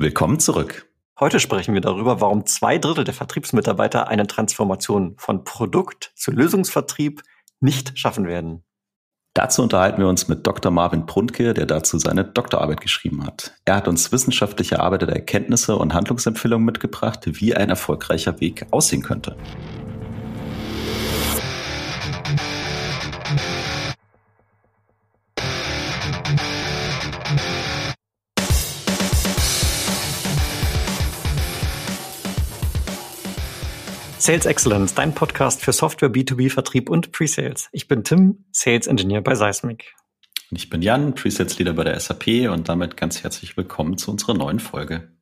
Willkommen zurück. Heute sprechen wir darüber, warum zwei Drittel der Vertriebsmitarbeiter eine Transformation von Produkt zu Lösungsvertrieb nicht schaffen werden. Dazu unterhalten wir uns mit Dr. Marvin Brundke, der dazu seine Doktorarbeit geschrieben hat. Er hat uns wissenschaftlich erarbeitete Erkenntnisse und Handlungsempfehlungen mitgebracht, wie ein erfolgreicher Weg aussehen könnte. Sales Excellence, dein Podcast für Software, B2B, Vertrieb und Pre-Sales. Ich bin Tim, Sales Engineer bei Seismic. Und ich bin Jan, Pre-Sales Leader bei der SAP und damit ganz herzlich willkommen zu unserer neuen Folge.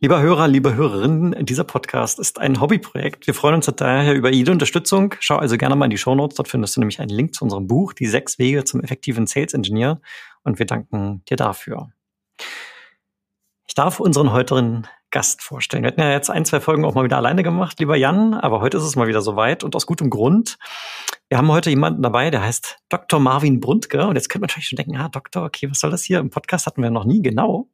Lieber Hörer, liebe Hörerinnen, dieser Podcast ist ein Hobbyprojekt. Wir freuen uns daher über jede Unterstützung. Schau also gerne mal in die Show Notes. Dort findest du nämlich einen Link zu unserem Buch, Die sechs Wege zum effektiven Sales Engineer. Und wir danken dir dafür. Ich darf unseren heutigen Gast vorstellen. Wir hatten ja jetzt ein, zwei Folgen auch mal wieder alleine gemacht, lieber Jan, aber heute ist es mal wieder soweit und aus gutem Grund. Wir haben heute jemanden dabei, der heißt Dr. Marvin Brundke. Und jetzt könnte man natürlich schon denken, ah, Doktor, okay, was soll das hier? Im Podcast hatten wir noch nie, genau.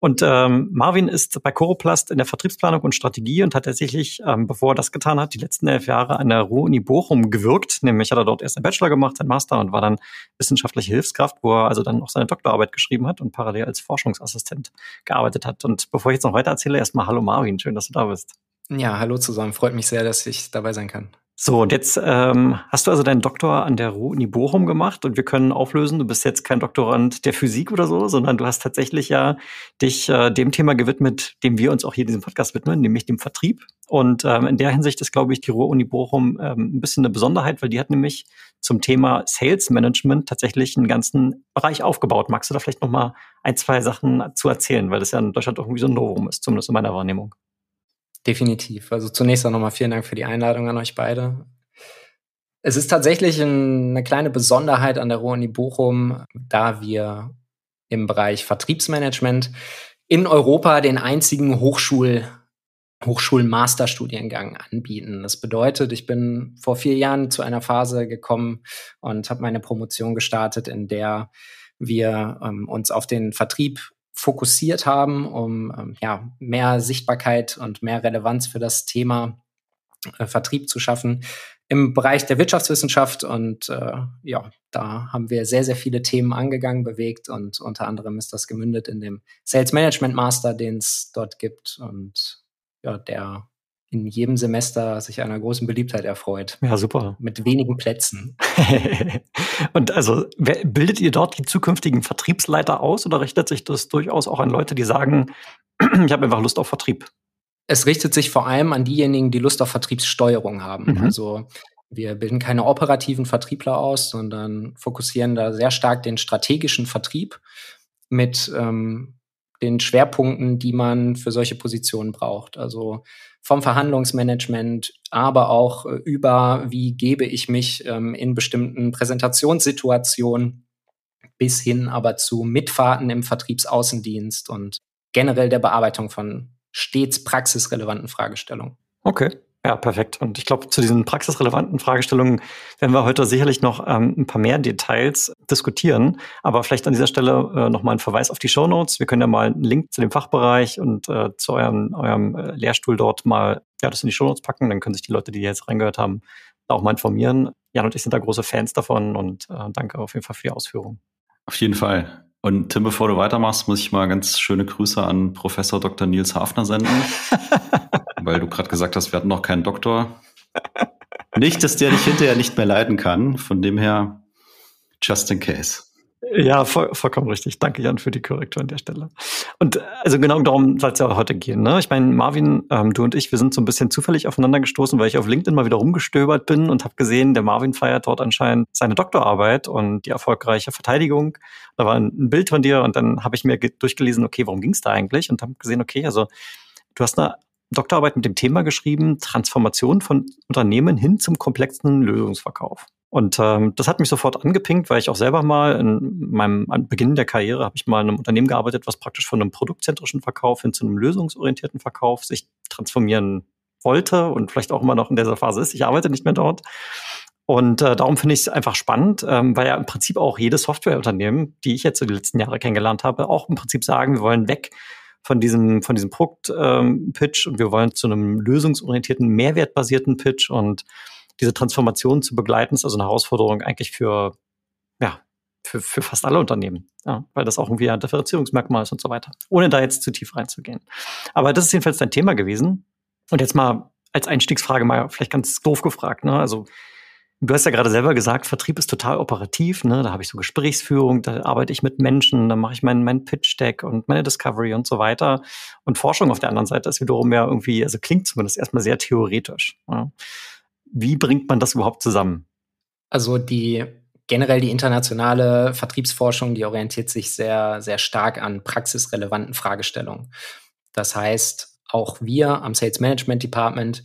Und ähm, Marvin ist bei Coroplast in der Vertriebsplanung und Strategie und hat tatsächlich, ähm, bevor er das getan hat, die letzten elf Jahre an der Ruhr-Uni Bochum gewirkt. Nämlich hat er dort erst einen Bachelor gemacht, seinen Master und war dann wissenschaftliche Hilfskraft, wo er also dann auch seine Doktorarbeit geschrieben hat und parallel als Forschungsassistent gearbeitet hat. Und bevor ich jetzt noch weiter erzähle, erstmal Hallo Marvin, schön, dass du da bist. Ja, hallo zusammen. Freut mich sehr, dass ich dabei sein kann. So, und jetzt ähm, hast du also deinen Doktor an der Uni Bochum gemacht und wir können auflösen, du bist jetzt kein Doktorand der Physik oder so, sondern du hast tatsächlich ja dich äh, dem Thema gewidmet, dem wir uns auch hier in diesem Podcast widmen, nämlich dem Vertrieb. Und ähm, in der Hinsicht ist, glaube ich, die Ruhr-Uni Bochum ähm, ein bisschen eine Besonderheit, weil die hat nämlich zum Thema Sales Management tatsächlich einen ganzen Bereich aufgebaut. Magst du da vielleicht noch mal ein, zwei Sachen zu erzählen, weil das ja in Deutschland irgendwie so ein Novum ist, zumindest in meiner Wahrnehmung. Definitiv. Also zunächst auch nochmal vielen Dank für die Einladung an euch beide. Es ist tatsächlich eine kleine Besonderheit an der Ruhr-Uni Bochum, da wir im Bereich Vertriebsmanagement in Europa den einzigen Hochschul Hochschulmasterstudiengang anbieten. Das bedeutet, ich bin vor vier Jahren zu einer Phase gekommen und habe meine Promotion gestartet, in der wir ähm, uns auf den Vertrieb fokussiert haben, um ähm, ja, mehr Sichtbarkeit und mehr Relevanz für das Thema äh, Vertrieb zu schaffen im Bereich der Wirtschaftswissenschaft. Und äh, ja, da haben wir sehr, sehr viele Themen angegangen, bewegt und unter anderem ist das gemündet in dem Sales Management Master, den es dort gibt und ja, der in jedem Semester sich einer großen Beliebtheit erfreut. Ja, super. Mit wenigen Plätzen. und also bildet ihr dort die zukünftigen Vertriebsleiter aus oder richtet sich das durchaus auch an Leute, die sagen, ich habe einfach Lust auf Vertrieb? Es richtet sich vor allem an diejenigen, die Lust auf Vertriebssteuerung haben. Mhm. Also wir bilden keine operativen Vertriebler aus, sondern fokussieren da sehr stark den strategischen Vertrieb mit ähm, den Schwerpunkten, die man für solche Positionen braucht. Also vom Verhandlungsmanagement, aber auch äh, über, wie gebe ich mich ähm, in bestimmten Präsentationssituationen bis hin aber zu Mitfahrten im Vertriebsaußendienst und generell der Bearbeitung von stets praxisrelevanten Fragestellungen. Okay. Ja, perfekt. Und ich glaube, zu diesen praxisrelevanten Fragestellungen werden wir heute sicherlich noch ähm, ein paar mehr Details diskutieren. Aber vielleicht an dieser Stelle äh, nochmal ein Verweis auf die Show Notes. Wir können ja mal einen Link zu dem Fachbereich und äh, zu eurem, eurem äh, Lehrstuhl dort mal ja, das in die Show Notes packen. Dann können sich die Leute, die jetzt reingehört haben, auch mal informieren. Jan und ich sind da große Fans davon und äh, danke auf jeden Fall für die Ausführung. Auf jeden Fall. Und Tim, bevor du weitermachst, muss ich mal ganz schöne Grüße an Professor Dr. Nils Hafner senden. weil du gerade gesagt hast, wir hatten noch keinen Doktor. Nicht, dass der dich hinterher nicht mehr leiden kann. Von dem her, just in case. Ja, voll, vollkommen richtig. Danke, Jan, für die Korrektur an der Stelle. Und also genau darum soll es ja heute gehen. Ne? Ich meine, Marvin, ähm, du und ich, wir sind so ein bisschen zufällig aufeinander gestoßen, weil ich auf LinkedIn mal wieder rumgestöbert bin und habe gesehen, der Marvin feiert dort anscheinend seine Doktorarbeit und die erfolgreiche Verteidigung. Da war ein, Bild von dir und dann habe ich mir durchgelesen, okay, worum ging es da eigentlich? Und habe gesehen, okay, also du hast eine Doktorarbeit mit dem Thema geschrieben, Transformation von Unternehmen hin zum komplexen Lösungsverkauf. Und ähm, das hat mich sofort angepinkt, weil ich auch selber mal in meinem an Beginn der Karriere habe ich mal in einem Unternehmen gearbeitet, was praktisch von einem produktzentrischen Verkauf hin zu einem lösungsorientierten Verkauf sich transformieren wollte und vielleicht auch immer noch in dieser Phase ist. Ich arbeite nicht mehr dort. Und äh, darum finde ich es einfach spannend, ähm, weil ja im Prinzip auch jedes Softwareunternehmen, die ich jetzt so die letzten Jahre kennengelernt habe, auch im Prinzip sagen, wir wollen weg von diesem, von diesem Produkt-Pitch ähm, und wir wollen zu einem lösungsorientierten, mehrwertbasierten Pitch und diese Transformation zu begleiten, ist also eine Herausforderung eigentlich für, ja, für, für fast alle Unternehmen, ja, weil das auch irgendwie ein Differenzierungsmerkmal ist und so weiter, ohne da jetzt zu tief reinzugehen. Aber das ist jedenfalls dein Thema gewesen. Und jetzt mal als Einstiegsfrage mal vielleicht ganz doof gefragt, ne? Also Du hast ja gerade selber gesagt, Vertrieb ist total operativ. Ne? Da habe ich so Gesprächsführung, da arbeite ich mit Menschen, da mache ich mein, mein Pitch-Deck und meine Discovery und so weiter. Und Forschung auf der anderen Seite ist wiederum ja irgendwie, also klingt zumindest erstmal sehr theoretisch. Ja? Wie bringt man das überhaupt zusammen? Also die generell die internationale Vertriebsforschung, die orientiert sich sehr, sehr stark an praxisrelevanten Fragestellungen. Das heißt, auch wir am Sales Management Department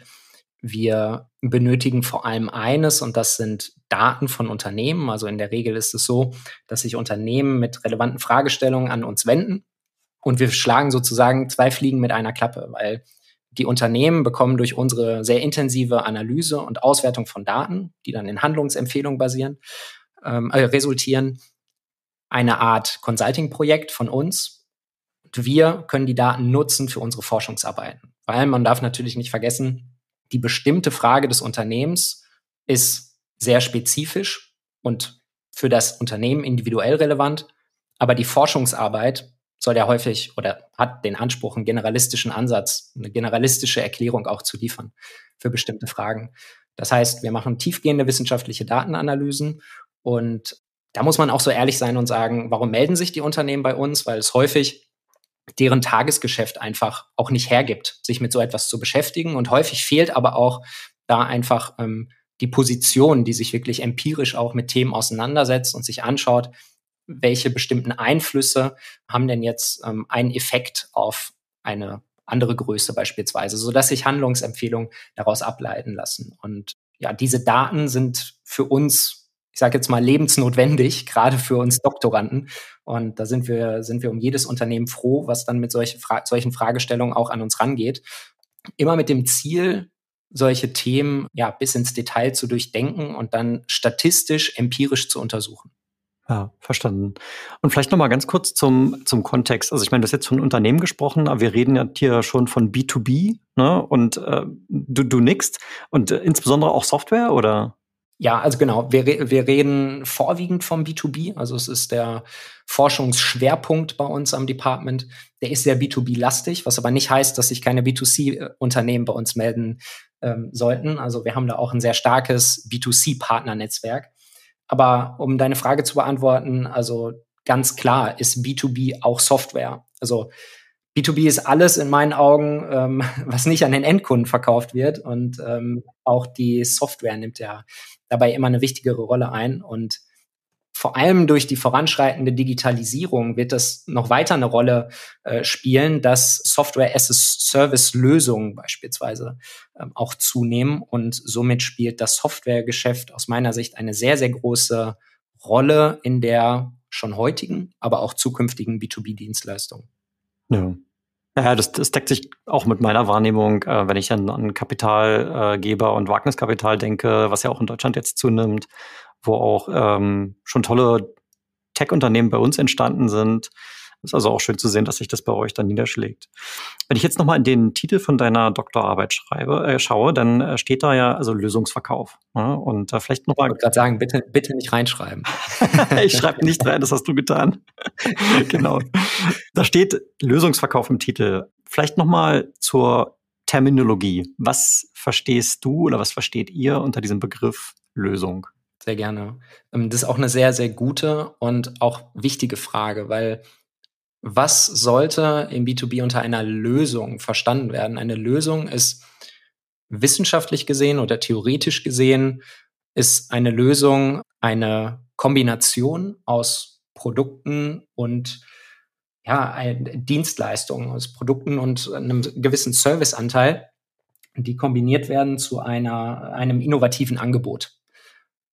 wir benötigen vor allem eines und das sind Daten von Unternehmen. Also in der Regel ist es so, dass sich Unternehmen mit relevanten Fragestellungen an uns wenden und wir schlagen sozusagen zwei Fliegen mit einer Klappe, weil die Unternehmen bekommen durch unsere sehr intensive Analyse und Auswertung von Daten, die dann in Handlungsempfehlungen basieren, ähm, äh, resultieren, eine Art Consulting-Projekt von uns. Und wir können die Daten nutzen für unsere Forschungsarbeiten. Weil man darf natürlich nicht vergessen, die bestimmte Frage des Unternehmens ist sehr spezifisch und für das Unternehmen individuell relevant, aber die Forschungsarbeit soll ja häufig oder hat den Anspruch, einen generalistischen Ansatz, eine generalistische Erklärung auch zu liefern für bestimmte Fragen. Das heißt, wir machen tiefgehende wissenschaftliche Datenanalysen und da muss man auch so ehrlich sein und sagen, warum melden sich die Unternehmen bei uns? Weil es häufig deren Tagesgeschäft einfach auch nicht hergibt, sich mit so etwas zu beschäftigen. Und häufig fehlt aber auch da einfach ähm, die Position, die sich wirklich empirisch auch mit Themen auseinandersetzt und sich anschaut, welche bestimmten Einflüsse haben denn jetzt ähm, einen Effekt auf eine andere Größe beispielsweise, so dass sich Handlungsempfehlungen daraus ableiten lassen. Und ja, diese Daten sind für uns ich sage jetzt mal, lebensnotwendig, gerade für uns Doktoranden. Und da sind wir, sind wir um jedes Unternehmen froh, was dann mit solche Fra solchen Fragestellungen auch an uns rangeht. Immer mit dem Ziel, solche Themen ja bis ins Detail zu durchdenken und dann statistisch, empirisch zu untersuchen. Ja, verstanden. Und vielleicht noch mal ganz kurz zum, zum Kontext. Also ich meine, du hast jetzt von Unternehmen gesprochen, aber wir reden ja hier schon von B2B, ne? Und äh, du, du nix. Und äh, insbesondere auch Software, oder? Ja, also genau. Wir, wir reden vorwiegend vom B2B. Also es ist der Forschungsschwerpunkt bei uns am Department. Der ist sehr B2B-lastig, was aber nicht heißt, dass sich keine B2C-Unternehmen bei uns melden ähm, sollten. Also wir haben da auch ein sehr starkes B2C-Partnernetzwerk. Aber um deine Frage zu beantworten, also ganz klar ist B2B auch Software. Also B2B ist alles in meinen Augen, ähm, was nicht an den Endkunden verkauft wird. Und ähm, auch die Software nimmt ja dabei immer eine wichtigere Rolle ein. Und vor allem durch die voranschreitende Digitalisierung wird das noch weiter eine Rolle äh, spielen, dass Software as a Service Lösungen beispielsweise ähm, auch zunehmen. Und somit spielt das Softwaregeschäft aus meiner Sicht eine sehr, sehr große Rolle in der schon heutigen, aber auch zukünftigen B2B-Dienstleistung. Ja. Ja, das, das deckt sich auch mit meiner Wahrnehmung, äh, wenn ich an, an Kapitalgeber äh, und Wagniskapital denke, was ja auch in Deutschland jetzt zunimmt, wo auch ähm, schon tolle Tech-Unternehmen bei uns entstanden sind, ist also auch schön zu sehen, dass sich das bei euch dann niederschlägt. Wenn ich jetzt nochmal in den Titel von deiner Doktorarbeit schreibe, äh, schaue, dann äh, steht da ja also Lösungsverkauf. Ne? Und äh, vielleicht nochmal. Ich wollte gerade sagen, bitte, bitte nicht reinschreiben. ich schreibe nicht rein, das hast du getan. genau. Da steht Lösungsverkauf im Titel. Vielleicht nochmal zur Terminologie. Was verstehst du oder was versteht ihr unter diesem Begriff Lösung? Sehr gerne. Ähm, das ist auch eine sehr, sehr gute und auch wichtige Frage, weil was sollte im B2B unter einer Lösung verstanden werden? Eine Lösung ist wissenschaftlich gesehen oder theoretisch gesehen, ist eine Lösung eine Kombination aus Produkten und ja, Dienstleistungen, aus Produkten und einem gewissen Serviceanteil, die kombiniert werden zu einer, einem innovativen Angebot.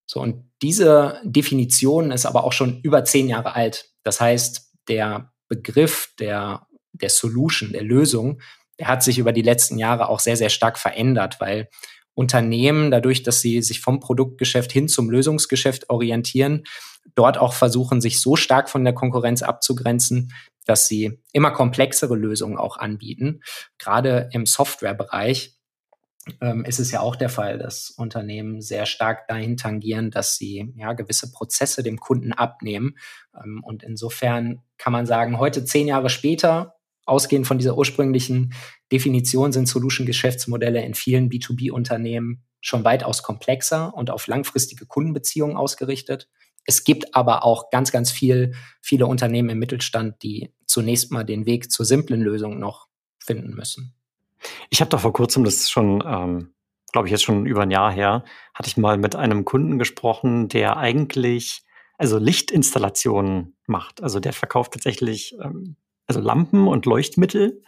So, und diese Definition ist aber auch schon über zehn Jahre alt. Das heißt, der Begriff der, der Solution, der Lösung, der hat sich über die letzten Jahre auch sehr, sehr stark verändert, weil Unternehmen, dadurch, dass sie sich vom Produktgeschäft hin zum Lösungsgeschäft orientieren, dort auch versuchen, sich so stark von der Konkurrenz abzugrenzen, dass sie immer komplexere Lösungen auch anbieten. Gerade im Softwarebereich ähm, ist es ja auch der Fall, dass Unternehmen sehr stark dahin tangieren, dass sie ja gewisse Prozesse dem Kunden abnehmen. Ähm, und insofern kann man sagen, heute zehn Jahre später, ausgehend von dieser ursprünglichen Definition, sind Solution-Geschäftsmodelle in vielen B2B-Unternehmen schon weitaus komplexer und auf langfristige Kundenbeziehungen ausgerichtet. Es gibt aber auch ganz, ganz viel, viele Unternehmen im Mittelstand, die zunächst mal den Weg zur simplen Lösung noch finden müssen. Ich habe da vor kurzem, das ist schon, ähm, glaube ich, jetzt schon über ein Jahr her, hatte ich mal mit einem Kunden gesprochen, der eigentlich also Lichtinstallationen macht. Also der verkauft tatsächlich ähm, also Lampen und Leuchtmittel.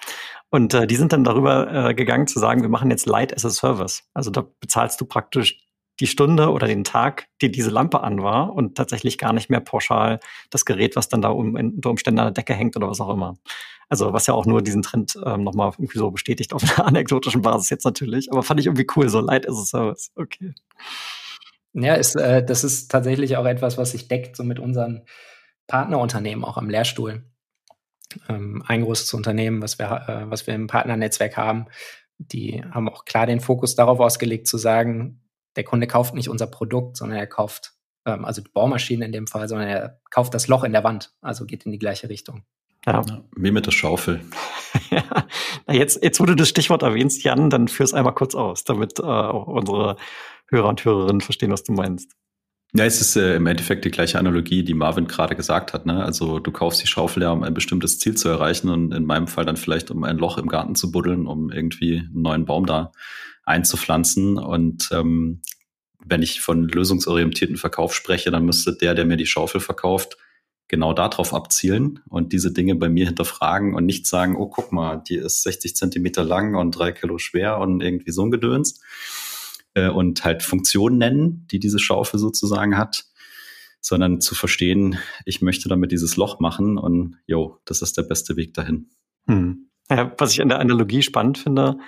Und äh, die sind dann darüber äh, gegangen zu sagen, wir machen jetzt Light as a Service. Also da bezahlst du praktisch die Stunde oder den Tag, die diese Lampe an war und tatsächlich gar nicht mehr pauschal das Gerät, was dann da um, unter Umständen an der Decke hängt oder was auch immer. Also was ja auch nur diesen Trend ähm, nochmal irgendwie so bestätigt auf einer anekdotischen Basis jetzt natürlich. Aber fand ich irgendwie cool, so Light as a Service. Okay. Ja, ist, äh, das ist tatsächlich auch etwas, was sich deckt, so mit unseren Partnerunternehmen auch am Lehrstuhl. Ähm, ein großes Unternehmen, was wir, äh, was wir im Partnernetzwerk haben, die haben auch klar den Fokus darauf ausgelegt, zu sagen, der Kunde kauft nicht unser Produkt, sondern er kauft, ähm, also die Baumaschine in dem Fall, sondern er kauft das Loch in der Wand, also geht in die gleiche Richtung. Ja. ja wie mit der Schaufel. ja. Na jetzt, jetzt, wo du das Stichwort erwähnst, Jan, dann führ es einmal kurz aus, damit äh, auch unsere Hörer und Hörerinnen verstehen, was du meinst. Ja, es ist äh, im Endeffekt die gleiche Analogie, die Marvin gerade gesagt hat. Ne? Also du kaufst die Schaufel ja, um ein bestimmtes Ziel zu erreichen und in meinem Fall dann vielleicht, um ein Loch im Garten zu buddeln, um irgendwie einen neuen Baum da einzupflanzen. Und ähm, wenn ich von lösungsorientierten Verkauf spreche, dann müsste der, der mir die Schaufel verkauft, genau darauf abzielen und diese Dinge bei mir hinterfragen und nicht sagen, oh, guck mal, die ist 60 Zentimeter lang und drei Kilo schwer und irgendwie so ein Gedöns. Äh, und halt Funktionen nennen, die diese Schaufel sozusagen hat, sondern zu verstehen, ich möchte damit dieses Loch machen und jo, das ist der beste Weg dahin. Hm. Ja, was ich an der Analogie spannend finde,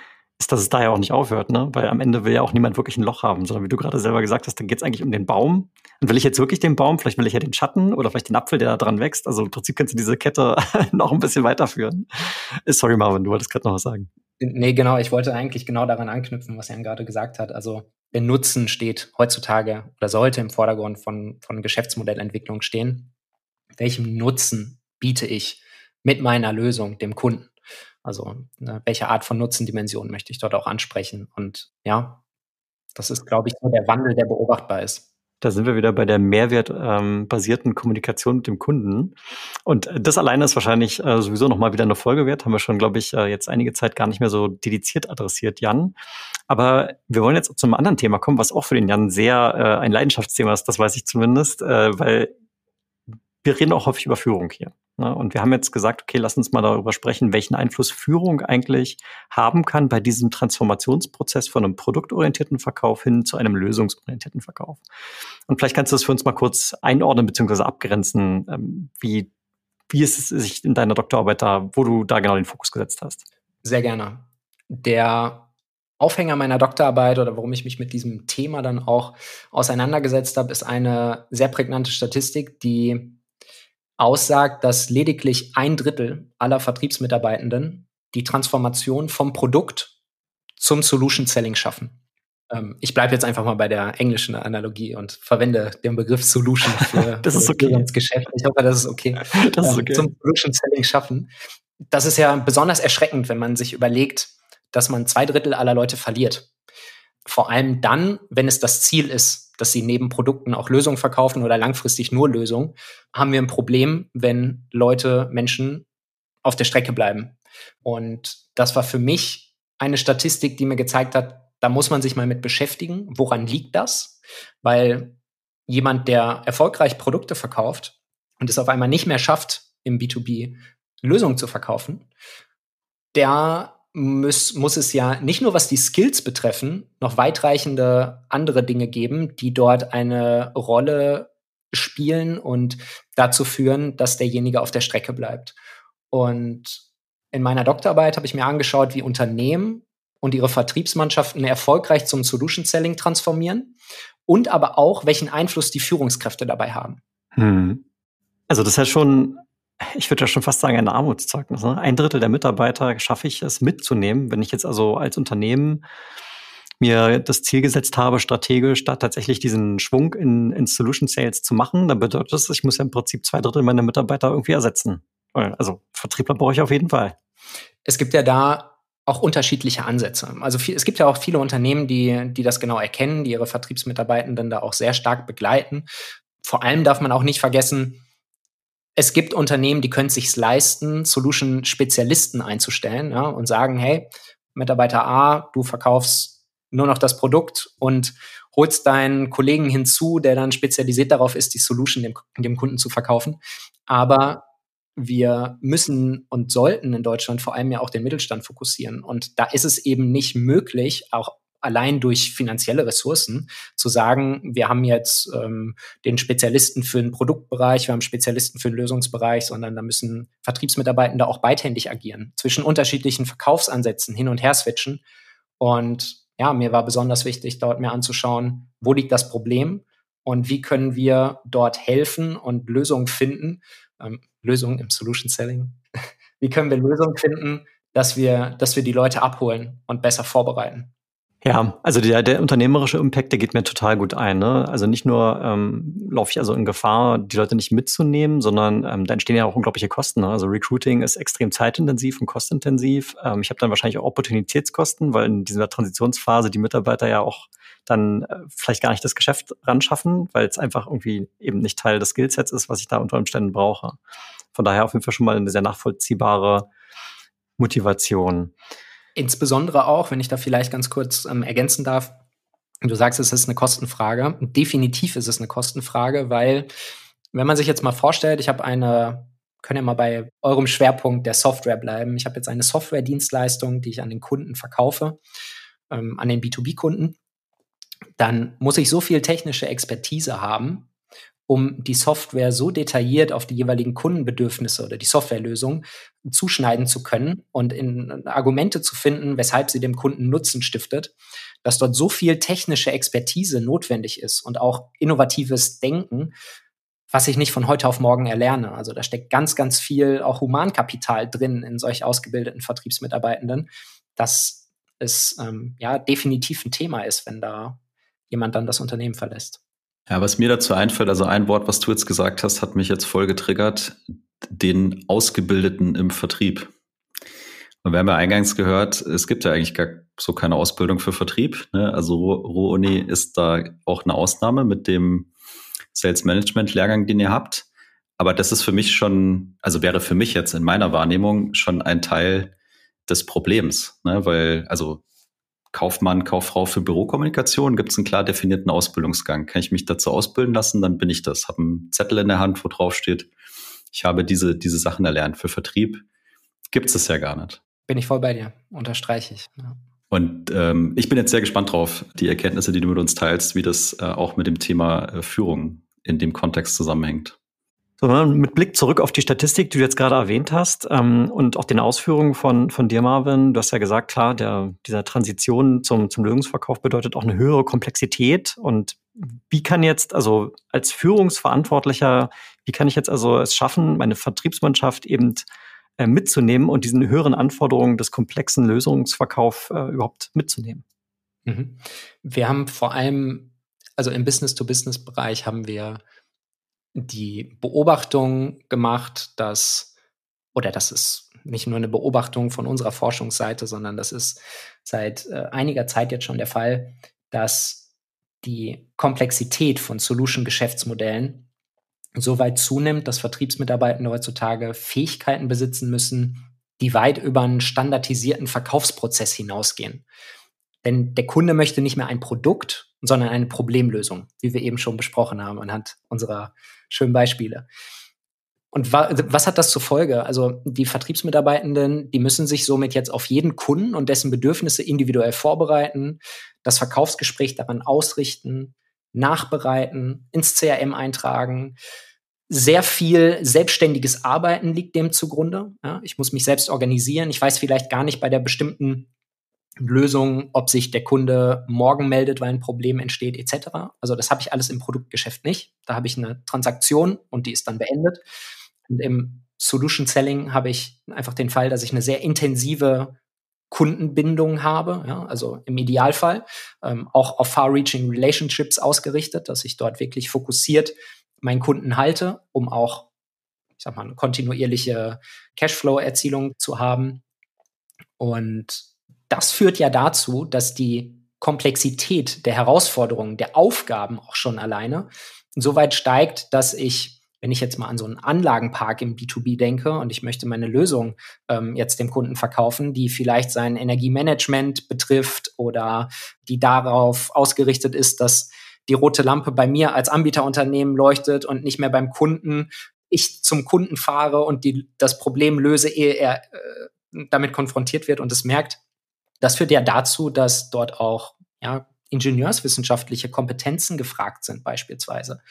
ist, dass es da ja auch nicht aufhört, ne? Weil am Ende will ja auch niemand wirklich ein Loch haben, sondern wie du gerade selber gesagt hast, dann geht es eigentlich um den Baum. Und will ich jetzt wirklich den Baum? Vielleicht will ich ja den Schatten oder vielleicht den Apfel, der da dran wächst. Also im Prinzip kannst du diese Kette noch ein bisschen weiterführen. Sorry, Marvin, du wolltest gerade noch was sagen. Nee, genau, ich wollte eigentlich genau daran anknüpfen, was Jan gerade gesagt hat. Also der Nutzen steht heutzutage oder sollte im Vordergrund von, von Geschäftsmodellentwicklung stehen. Welchen Nutzen biete ich mit meiner Lösung dem Kunden? Also ne, welche Art von Nutzendimension möchte ich dort auch ansprechen? Und ja, das ist, glaube ich, so der Wandel, der beobachtbar ist. Da sind wir wieder bei der mehrwertbasierten ähm, Kommunikation mit dem Kunden. Und das alleine ist wahrscheinlich äh, sowieso nochmal wieder eine Folge wert. Haben wir schon, glaube ich, äh, jetzt einige Zeit gar nicht mehr so dediziert adressiert, Jan. Aber wir wollen jetzt zum anderen Thema kommen, was auch für den Jan sehr äh, ein Leidenschaftsthema ist, das weiß ich zumindest, äh, weil wir reden auch häufig über Führung hier. Ne? Und wir haben jetzt gesagt, okay, lass uns mal darüber sprechen, welchen Einfluss Führung eigentlich haben kann bei diesem Transformationsprozess von einem produktorientierten Verkauf hin zu einem lösungsorientierten Verkauf. Und vielleicht kannst du das für uns mal kurz einordnen bzw. abgrenzen, ähm, wie, wie ist es sich in deiner Doktorarbeit da, wo du da genau den Fokus gesetzt hast. Sehr gerne. Der Aufhänger meiner Doktorarbeit oder warum ich mich mit diesem Thema dann auch auseinandergesetzt habe, ist eine sehr prägnante Statistik, die aussagt, dass lediglich ein Drittel aller Vertriebsmitarbeitenden die Transformation vom Produkt zum Solution Selling schaffen. Ähm, ich bleibe jetzt einfach mal bei der englischen Analogie und verwende den Begriff Solution für das ist okay. das Geschäft. Ich hoffe, das ist okay. Das ist ähm, okay. Zum Solution Selling schaffen. Das ist ja besonders erschreckend, wenn man sich überlegt, dass man zwei Drittel aller Leute verliert. Vor allem dann, wenn es das Ziel ist, dass sie neben Produkten auch Lösungen verkaufen oder langfristig nur Lösungen, haben wir ein Problem, wenn Leute, Menschen auf der Strecke bleiben. Und das war für mich eine Statistik, die mir gezeigt hat, da muss man sich mal mit beschäftigen. Woran liegt das? Weil jemand, der erfolgreich Produkte verkauft und es auf einmal nicht mehr schafft, im B2B Lösungen zu verkaufen, der muss, muss es ja nicht nur was die Skills betreffen, noch weitreichende andere Dinge geben, die dort eine Rolle spielen und dazu führen, dass derjenige auf der Strecke bleibt. Und in meiner Doktorarbeit habe ich mir angeschaut, wie Unternehmen und ihre Vertriebsmannschaften erfolgreich zum Solution Selling transformieren und aber auch, welchen Einfluss die Führungskräfte dabei haben. Hm. Also das ist ja schon ich würde ja schon fast sagen, ein Armutszeugnis. Ne? Ein Drittel der Mitarbeiter schaffe ich es mitzunehmen. Wenn ich jetzt also als Unternehmen mir das Ziel gesetzt habe, strategisch da tatsächlich diesen Schwung in, in Solution Sales zu machen, dann bedeutet das, ich muss ja im Prinzip zwei Drittel meiner Mitarbeiter irgendwie ersetzen. Also Vertriebler brauche ich auf jeden Fall. Es gibt ja da auch unterschiedliche Ansätze. Also viel, es gibt ja auch viele Unternehmen, die, die das genau erkennen, die ihre Vertriebsmitarbeitenden da auch sehr stark begleiten. Vor allem darf man auch nicht vergessen, es gibt Unternehmen, die können es sich leisten, Solution-Spezialisten einzustellen ja, und sagen, hey, Mitarbeiter A, du verkaufst nur noch das Produkt und holst deinen Kollegen hinzu, der dann spezialisiert darauf ist, die Solution dem, dem Kunden zu verkaufen. Aber wir müssen und sollten in Deutschland vor allem ja auch den Mittelstand fokussieren. Und da ist es eben nicht möglich, auch allein durch finanzielle Ressourcen zu sagen, wir haben jetzt ähm, den Spezialisten für den Produktbereich, wir haben Spezialisten für den Lösungsbereich, sondern da müssen Vertriebsmitarbeitende auch beidhändig agieren, zwischen unterschiedlichen Verkaufsansätzen hin und her switchen. Und ja, mir war besonders wichtig, dort mir anzuschauen, wo liegt das Problem und wie können wir dort helfen und Lösungen finden. Ähm, Lösungen im Solution Selling. wie können wir Lösungen finden, dass wir, dass wir die Leute abholen und besser vorbereiten? Ja, also der, der unternehmerische Impact, der geht mir total gut ein. Ne? Also nicht nur ähm, laufe ich also in Gefahr, die Leute nicht mitzunehmen, sondern ähm, da entstehen ja auch unglaubliche Kosten. Ne? Also Recruiting ist extrem zeitintensiv und kostintensiv. Ähm, ich habe dann wahrscheinlich auch Opportunitätskosten, weil in dieser Transitionsphase die Mitarbeiter ja auch dann äh, vielleicht gar nicht das Geschäft ran schaffen, weil es einfach irgendwie eben nicht Teil des Skillsets ist, was ich da unter Umständen brauche. Von daher auf jeden Fall schon mal eine sehr nachvollziehbare Motivation. Insbesondere auch, wenn ich da vielleicht ganz kurz ähm, ergänzen darf, du sagst, es ist eine Kostenfrage. Definitiv ist es eine Kostenfrage, weil wenn man sich jetzt mal vorstellt, ich habe eine, können ja mal bei eurem Schwerpunkt der Software bleiben. Ich habe jetzt eine Software-Dienstleistung, die ich an den Kunden verkaufe, ähm, an den B2B-Kunden. Dann muss ich so viel technische Expertise haben, um die Software so detailliert auf die jeweiligen Kundenbedürfnisse oder die Softwarelösung zuschneiden zu können und in Argumente zu finden, weshalb sie dem Kunden Nutzen stiftet, dass dort so viel technische Expertise notwendig ist und auch innovatives Denken, was ich nicht von heute auf morgen erlerne. Also da steckt ganz, ganz viel auch Humankapital drin in solch ausgebildeten Vertriebsmitarbeitenden, dass es ähm, ja definitiv ein Thema ist, wenn da jemand dann das Unternehmen verlässt. Ja, was mir dazu einfällt, also ein Wort, was du jetzt gesagt hast, hat mich jetzt voll getriggert, den Ausgebildeten im Vertrieb. Und wir haben ja eingangs gehört, es gibt ja eigentlich gar so keine Ausbildung für Vertrieb. Ne? Also Ruhr-Uni ist da auch eine Ausnahme mit dem Sales Management Lehrgang, den ihr habt. Aber das ist für mich schon, also wäre für mich jetzt in meiner Wahrnehmung schon ein Teil des Problems, ne? weil also Kaufmann, Kauffrau für Bürokommunikation, gibt es einen klar definierten Ausbildungsgang. Kann ich mich dazu ausbilden lassen, dann bin ich das. Habe einen Zettel in der Hand, wo drauf steht, ich habe diese, diese Sachen erlernt. Für Vertrieb gibt es ja gar nicht. Bin ich voll bei dir, unterstreiche ich. Ja. Und ähm, ich bin jetzt sehr gespannt drauf, die Erkenntnisse, die du mit uns teilst, wie das äh, auch mit dem Thema äh, Führung in dem Kontext zusammenhängt. So, mit Blick zurück auf die Statistik, die du jetzt gerade erwähnt hast, ähm, und auch den Ausführungen von, von dir, Marvin, du hast ja gesagt, klar, der, dieser Transition zum, zum Lösungsverkauf bedeutet auch eine höhere Komplexität. Und wie kann jetzt, also als Führungsverantwortlicher, wie kann ich jetzt also es schaffen, meine Vertriebsmannschaft eben äh, mitzunehmen und diesen höheren Anforderungen des komplexen Lösungsverkauf äh, überhaupt mitzunehmen? Mhm. Wir haben vor allem, also im Business-to-Business-Bereich haben wir die Beobachtung gemacht, dass, oder das ist nicht nur eine Beobachtung von unserer Forschungsseite, sondern das ist seit äh, einiger Zeit jetzt schon der Fall, dass die Komplexität von Solution-Geschäftsmodellen so weit zunimmt, dass Vertriebsmitarbeitende heutzutage Fähigkeiten besitzen müssen, die weit über einen standardisierten Verkaufsprozess hinausgehen. Denn der Kunde möchte nicht mehr ein Produkt, sondern eine Problemlösung, wie wir eben schon besprochen haben anhand unserer schönen Beispiele. Und wa was hat das zur Folge? Also die Vertriebsmitarbeitenden, die müssen sich somit jetzt auf jeden Kunden und dessen Bedürfnisse individuell vorbereiten, das Verkaufsgespräch daran ausrichten, nachbereiten, ins CRM eintragen. Sehr viel selbstständiges Arbeiten liegt dem zugrunde. Ja, ich muss mich selbst organisieren. Ich weiß vielleicht gar nicht bei der bestimmten Lösung, ob sich der Kunde morgen meldet, weil ein Problem entsteht, etc. Also das habe ich alles im Produktgeschäft nicht. Da habe ich eine Transaktion und die ist dann beendet. Und im Solution Selling habe ich einfach den Fall, dass ich eine sehr intensive Kundenbindung habe, ja, also im Idealfall ähm, auch auf Far-Reaching Relationships ausgerichtet, dass ich dort wirklich fokussiert meinen Kunden halte, um auch, ich sag mal, eine kontinuierliche Cashflow-Erzielung zu haben. Und das führt ja dazu, dass die Komplexität der Herausforderungen, der Aufgaben auch schon alleine so weit steigt, dass ich wenn ich jetzt mal an so einen Anlagenpark im B2B denke und ich möchte meine Lösung ähm, jetzt dem Kunden verkaufen, die vielleicht sein Energiemanagement betrifft oder die darauf ausgerichtet ist, dass die rote Lampe bei mir als Anbieterunternehmen leuchtet und nicht mehr beim Kunden, ich zum Kunden fahre und die, das Problem löse, ehe er äh, damit konfrontiert wird und es merkt. Das führt ja dazu, dass dort auch ja, ingenieurswissenschaftliche Kompetenzen gefragt sind beispielsweise.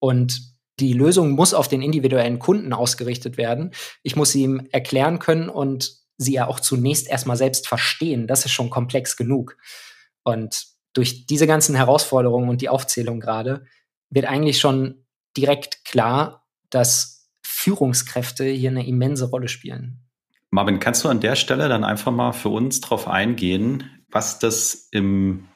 Und die Lösung muss auf den individuellen Kunden ausgerichtet werden. Ich muss sie ihm erklären können und sie ja auch zunächst erstmal selbst verstehen. Das ist schon komplex genug. Und durch diese ganzen Herausforderungen und die Aufzählung gerade wird eigentlich schon direkt klar, dass Führungskräfte hier eine immense Rolle spielen. Marvin, kannst du an der Stelle dann einfach mal für uns darauf eingehen, was das im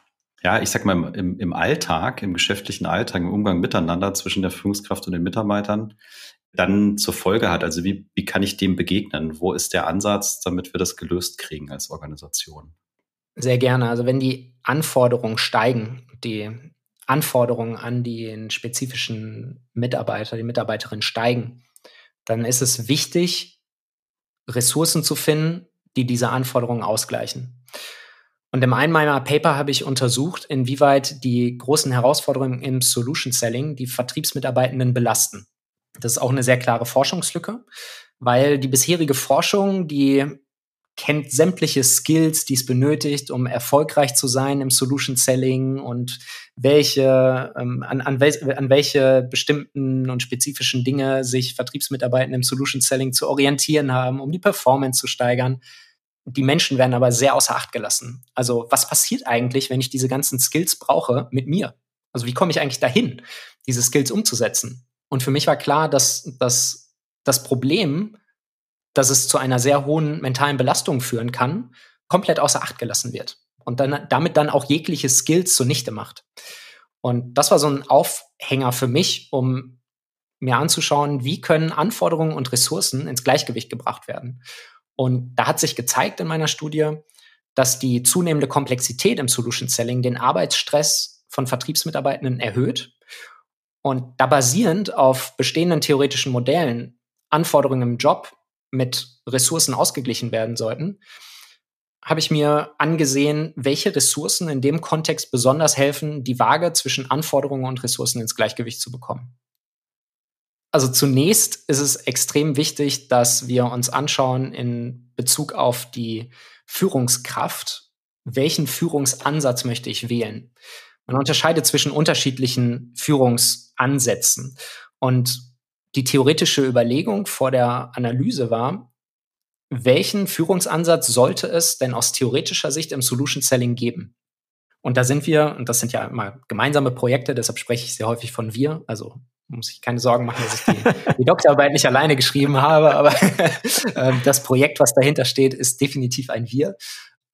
ja, ich sag mal, im, im Alltag, im geschäftlichen Alltag, im Umgang miteinander zwischen der Führungskraft und den Mitarbeitern dann zur Folge hat. Also wie, wie kann ich dem begegnen? Wo ist der Ansatz, damit wir das gelöst kriegen als Organisation? Sehr gerne. Also wenn die Anforderungen steigen, die Anforderungen an den spezifischen Mitarbeiter, die Mitarbeiterin steigen, dann ist es wichtig, Ressourcen zu finden, die diese Anforderungen ausgleichen. Und im einen meiner Paper habe ich untersucht, inwieweit die großen Herausforderungen im Solution Selling die Vertriebsmitarbeitenden belasten. Das ist auch eine sehr klare Forschungslücke, weil die bisherige Forschung, die kennt sämtliche Skills, die es benötigt, um erfolgreich zu sein im Solution Selling und welche, ähm, an, an, wel an welche bestimmten und spezifischen Dinge sich Vertriebsmitarbeitende im Solution Selling zu orientieren haben, um die Performance zu steigern. Die Menschen werden aber sehr außer Acht gelassen. Also was passiert eigentlich, wenn ich diese ganzen Skills brauche mit mir? Also wie komme ich eigentlich dahin, diese Skills umzusetzen? Und für mich war klar, dass, dass das Problem, dass es zu einer sehr hohen mentalen Belastung führen kann, komplett außer Acht gelassen wird und dann, damit dann auch jegliche Skills zunichte macht. Und das war so ein Aufhänger für mich, um mir anzuschauen, wie können Anforderungen und Ressourcen ins Gleichgewicht gebracht werden. Und da hat sich gezeigt in meiner Studie, dass die zunehmende Komplexität im Solution Selling den Arbeitsstress von Vertriebsmitarbeitenden erhöht. Und da basierend auf bestehenden theoretischen Modellen Anforderungen im Job mit Ressourcen ausgeglichen werden sollten, habe ich mir angesehen, welche Ressourcen in dem Kontext besonders helfen, die Waage zwischen Anforderungen und Ressourcen ins Gleichgewicht zu bekommen. Also zunächst ist es extrem wichtig, dass wir uns anschauen in Bezug auf die Führungskraft, welchen Führungsansatz möchte ich wählen. Man unterscheidet zwischen unterschiedlichen Führungsansätzen. Und die theoretische Überlegung vor der Analyse war, welchen Führungsansatz sollte es denn aus theoretischer Sicht im Solution Selling geben? Und da sind wir, und das sind ja immer gemeinsame Projekte, deshalb spreche ich sehr häufig von wir, also muss ich keine Sorgen machen, dass ich die, die Doktorarbeit nicht alleine geschrieben habe, aber äh, das Projekt, was dahinter steht, ist definitiv ein Wir.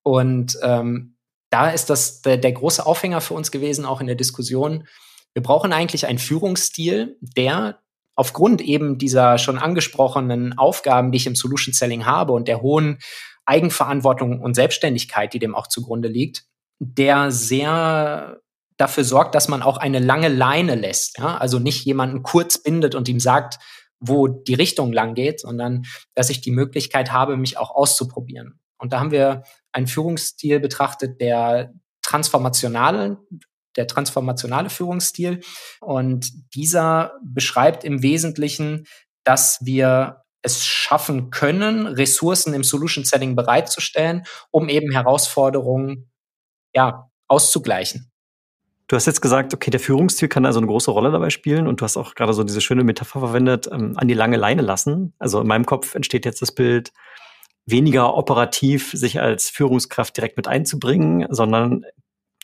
Und ähm, da ist das der, der große Aufhänger für uns gewesen, auch in der Diskussion. Wir brauchen eigentlich einen Führungsstil, der aufgrund eben dieser schon angesprochenen Aufgaben, die ich im Solution Selling habe und der hohen Eigenverantwortung und Selbstständigkeit, die dem auch zugrunde liegt, der sehr dafür sorgt, dass man auch eine lange Leine lässt. Ja? Also nicht jemanden kurz bindet und ihm sagt, wo die Richtung lang geht, sondern dass ich die Möglichkeit habe, mich auch auszuprobieren. Und da haben wir einen Führungsstil betrachtet, der transformationale, der transformationale Führungsstil. Und dieser beschreibt im Wesentlichen, dass wir es schaffen können, Ressourcen im Solution Setting bereitzustellen, um eben Herausforderungen ja, auszugleichen. Du hast jetzt gesagt, okay, der Führungsstil kann also eine große Rolle dabei spielen und du hast auch gerade so diese schöne Metapher verwendet, ähm, an die lange Leine lassen. Also in meinem Kopf entsteht jetzt das Bild, weniger operativ sich als Führungskraft direkt mit einzubringen, sondern